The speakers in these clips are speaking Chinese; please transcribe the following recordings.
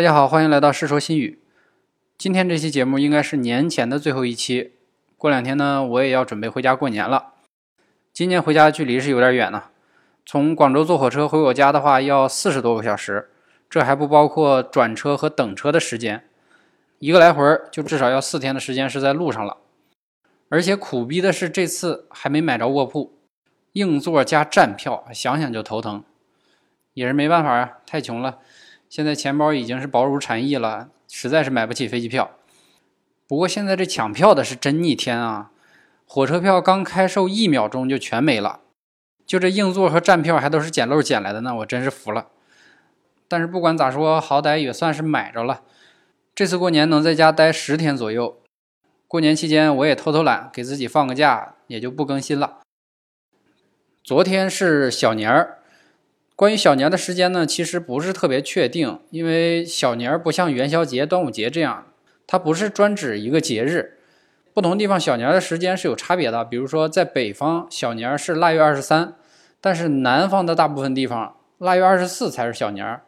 大家好，欢迎来到《世说新语》。今天这期节目应该是年前的最后一期。过两天呢，我也要准备回家过年了。今年回家的距离是有点远呢。从广州坐火车回我家的话，要四十多个小时，这还不包括转车和等车的时间。一个来回就至少要四天的时间是在路上了。而且苦逼的是，这次还没买着卧铺，硬座加站票，想想就头疼。也是没办法啊，太穷了。现在钱包已经是薄如蝉翼了，实在是买不起飞机票。不过现在这抢票的是真逆天啊！火车票刚开售一秒钟就全没了，就这硬座和站票还都是捡漏捡来的呢，我真是服了。但是不管咋说，好歹也算是买着了。这次过年能在家待十天左右，过年期间我也偷偷懒，给自己放个假，也就不更新了。昨天是小年儿。关于小年的时间呢，其实不是特别确定，因为小年不像元宵节、端午节这样，它不是专指一个节日，不同地方小年的时间是有差别的。比如说，在北方小年是腊月二十三，但是南方的大部分地方腊月二十四才是小年。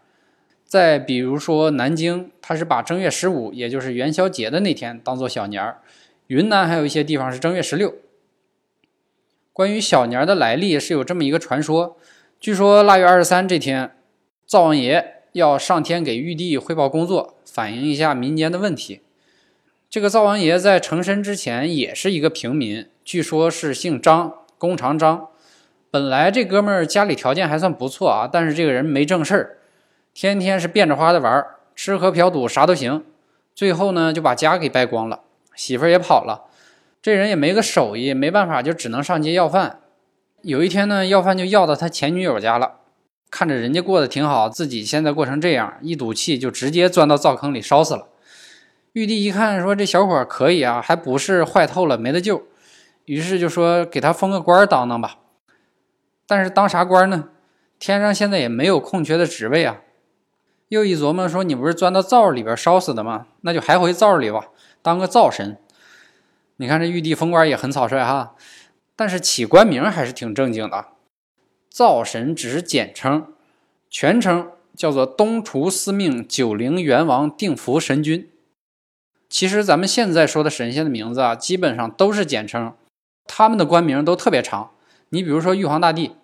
再比如说南京，它是把正月十五，也就是元宵节的那天当做小年云南还有一些地方是正月十六。关于小年的来历，是有这么一个传说。据说腊月二十三这天，灶王爷要上天给玉帝汇报工作，反映一下民间的问题。这个灶王爷在成身之前也是一个平民，据说是姓张，弓长张。本来这哥们儿家里条件还算不错啊，但是这个人没正事儿，天天是变着花的玩，吃喝嫖赌啥都行。最后呢，就把家给败光了，媳妇儿也跑了。这人也没个手艺，没办法，就只能上街要饭。有一天呢，要饭就要到他前女友家了，看着人家过得挺好，自己现在过成这样，一赌气就直接钻到灶坑里烧死了。玉帝一看，说这小伙可以啊，还不是坏透了，没得救。于是就说给他封个官当当吧。但是当啥官呢？天上现在也没有空缺的职位啊。又一琢磨，说你不是钻到灶里边烧死的吗？那就还回灶里吧，当个灶神。你看这玉帝封官也很草率哈。但是起官名还是挺正经的，灶神只是简称，全称叫做东厨司命九灵元王定福神君。其实咱们现在说的神仙的名字啊，基本上都是简称，他们的官名都特别长。你比如说玉皇大帝，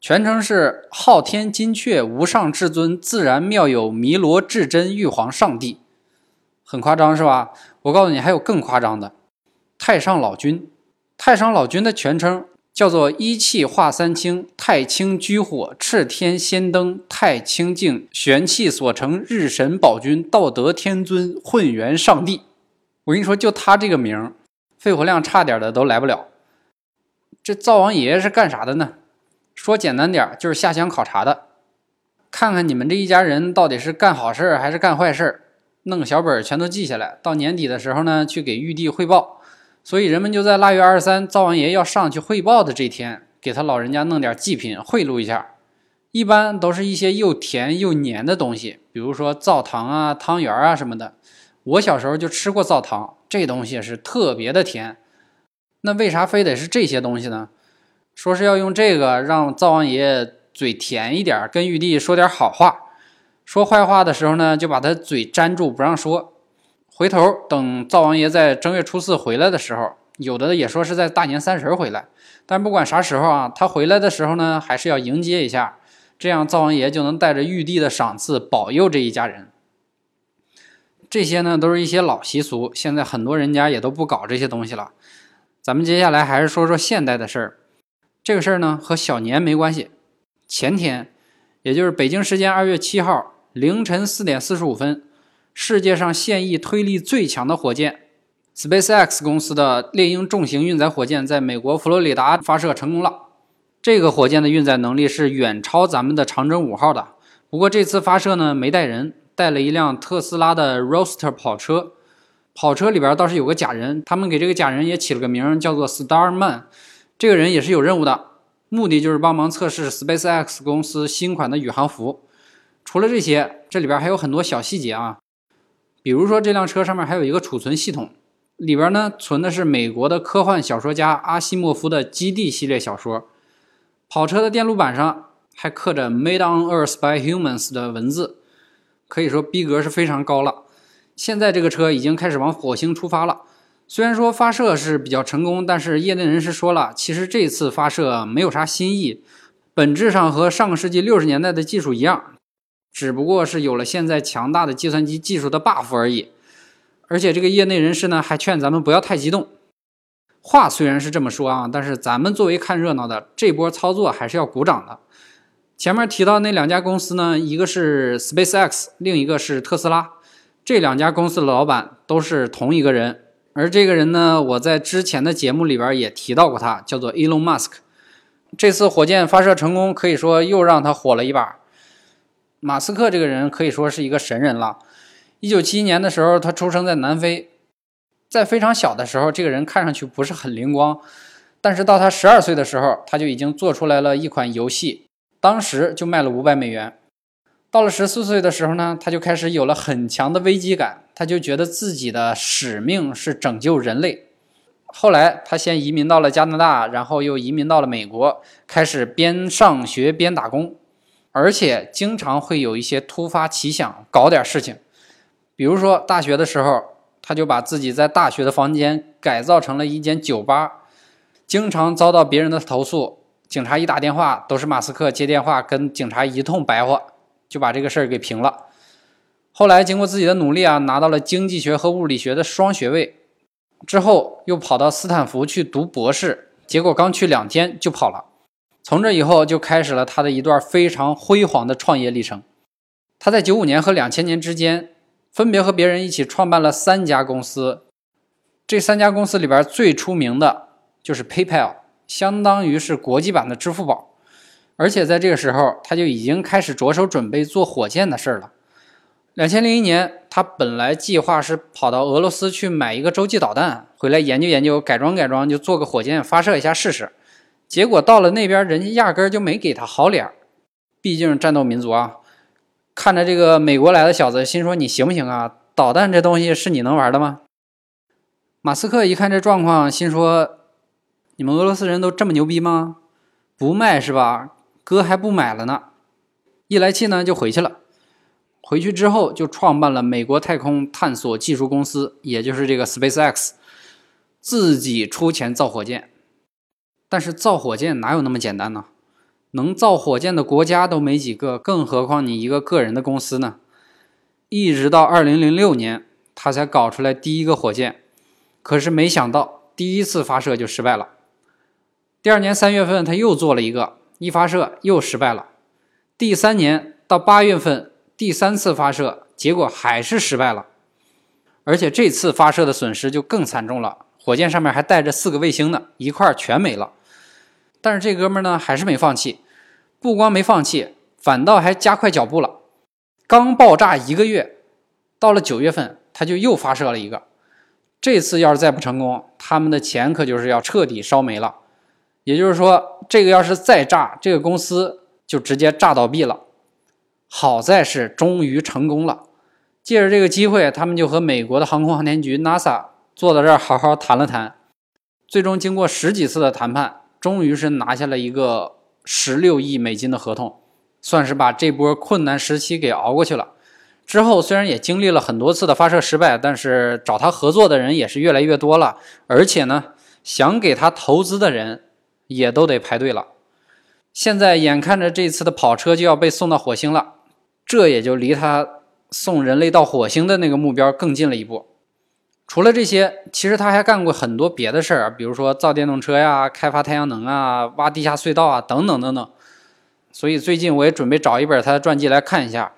全称是昊天金阙无上至尊自然妙有弥罗至真玉皇上帝，很夸张是吧？我告诉你，还有更夸张的，太上老君。太上老君的全称叫做一气化三清太清居火炽天仙灯太清净玄气所成日神宝君道德天尊混元上帝。我跟你说，就他这个名，肺活量差点的都来不了。这灶王爷是干啥的呢？说简单点，就是下乡考察的，看看你们这一家人到底是干好事还是干坏事弄个小本全都记下来，到年底的时候呢，去给玉帝汇报。所以人们就在腊月二十三，灶王爷要上去汇报的这天，给他老人家弄点祭品贿赂一下。一般都是一些又甜又黏的东西，比如说灶糖啊、汤圆啊什么的。我小时候就吃过灶糖，这东西是特别的甜。那为啥非得是这些东西呢？说是要用这个让灶王爷嘴甜一点，跟玉帝说点好话。说坏话的时候呢，就把他嘴粘住不让说。回头等灶王爷在正月初四回来的时候，有的也说是在大年三十回来。但不管啥时候啊，他回来的时候呢，还是要迎接一下，这样灶王爷就能带着玉帝的赏赐保佑这一家人。这些呢，都是一些老习俗，现在很多人家也都不搞这些东西了。咱们接下来还是说说现代的事儿。这个事儿呢，和小年没关系。前天，也就是北京时间二月七号凌晨四点四十五分。世界上现役推力最强的火箭，SpaceX 公司的猎鹰重型运载火箭在美国佛罗里达发射成功了。这个火箭的运载能力是远超咱们的长征五号的。不过这次发射呢，没带人，带了一辆特斯拉的 r o a s t e r 跑车。跑车里边倒是有个假人，他们给这个假人也起了个名，叫做 Starman。这个人也是有任务的，目的就是帮忙测试 SpaceX 公司新款的宇航服。除了这些，这里边还有很多小细节啊。比如说，这辆车上面还有一个储存系统，里边呢存的是美国的科幻小说家阿西莫夫的《基地》系列小说。跑车的电路板上还刻着 “Made on Earth by Humans” 的文字。可以说逼格是非常高了。现在这个车已经开始往火星出发了。虽然说发射是比较成功，但是业内人士说了，其实这次发射没有啥新意，本质上和上个世纪六十年代的技术一样，只不过是有了现在强大的计算机技术的 buff 而已。而且这个业内人士呢，还劝咱们不要太激动。话虽然是这么说啊，但是咱们作为看热闹的，这波操作还是要鼓掌的。前面提到那两家公司呢，一个是 SpaceX，另一个是特斯拉。这两家公司的老板都是同一个人，而这个人呢，我在之前的节目里边也提到过他，叫做 Elon Musk。这次火箭发射成功，可以说又让他火了一把。马斯克这个人可以说是一个神人了。一九七一年的时候，他出生在南非，在非常小的时候，这个人看上去不是很灵光，但是到他十二岁的时候，他就已经做出来了一款游戏，当时就卖了五百美元。到了十四岁的时候呢，他就开始有了很强的危机感，他就觉得自己的使命是拯救人类。后来他先移民到了加拿大，然后又移民到了美国，开始边上学边打工，而且经常会有一些突发奇想，搞点事情。比如说，大学的时候，他就把自己在大学的房间改造成了一间酒吧，经常遭到别人的投诉。警察一打电话，都是马斯克接电话，跟警察一通白话，就把这个事儿给平了。后来经过自己的努力啊，拿到了经济学和物理学的双学位，之后又跑到斯坦福去读博士，结果刚去两天就跑了。从这以后，就开始了他的一段非常辉煌的创业历程。他在九五年和两千年之间。分别和别人一起创办了三家公司，这三家公司里边最出名的就是 PayPal，相当于是国际版的支付宝。而且在这个时候，他就已经开始着手准备做火箭的事儿了。两千零一年，他本来计划是跑到俄罗斯去买一个洲际导弹，回来研究研究，改装改装，就做个火箭发射一下试试。结果到了那边，人家压根儿就没给他好脸儿，毕竟战斗民族啊。看着这个美国来的小子，心说：“你行不行啊？导弹这东西是你能玩的吗？”马斯克一看这状况，心说：“你们俄罗斯人都这么牛逼吗？不卖是吧？哥还不买了呢。”一来气呢，就回去了。回去之后，就创办了美国太空探索技术公司，也就是这个 SpaceX，自己出钱造火箭。但是造火箭哪有那么简单呢？能造火箭的国家都没几个，更何况你一个个人的公司呢？一直到二零零六年，他才搞出来第一个火箭，可是没想到第一次发射就失败了。第二年三月份，他又做了一个，一发射又失败了。第三年到八月份，第三次发射，结果还是失败了。而且这次发射的损失就更惨重了，火箭上面还带着四个卫星呢，一块全没了。但是这哥们儿呢，还是没放弃，不光没放弃，反倒还加快脚步了。刚爆炸一个月，到了九月份，他就又发射了一个。这次要是再不成功，他们的钱可就是要彻底烧没了。也就是说，这个要是再炸，这个公司就直接炸倒闭了。好在是终于成功了。借着这个机会，他们就和美国的航空航天局 NASA 坐到这儿好好谈了谈。最终经过十几次的谈判。终于是拿下了一个十六亿美金的合同，算是把这波困难时期给熬过去了。之后虽然也经历了很多次的发射失败，但是找他合作的人也是越来越多了，而且呢，想给他投资的人也都得排队了。现在眼看着这次的跑车就要被送到火星了，这也就离他送人类到火星的那个目标更近了一步。除了这些，其实他还干过很多别的事儿，比如说造电动车呀、开发太阳能啊、挖地下隧道啊，等等等等。所以最近我也准备找一本他的传记来看一下，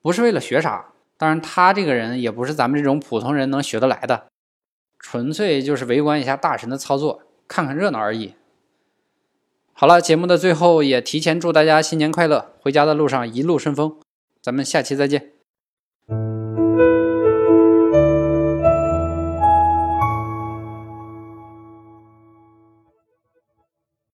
不是为了学啥，当然他这个人也不是咱们这种普通人能学得来的，纯粹就是围观一下大神的操作，看看热闹而已。好了，节目的最后也提前祝大家新年快乐，回家的路上一路顺风，咱们下期再见。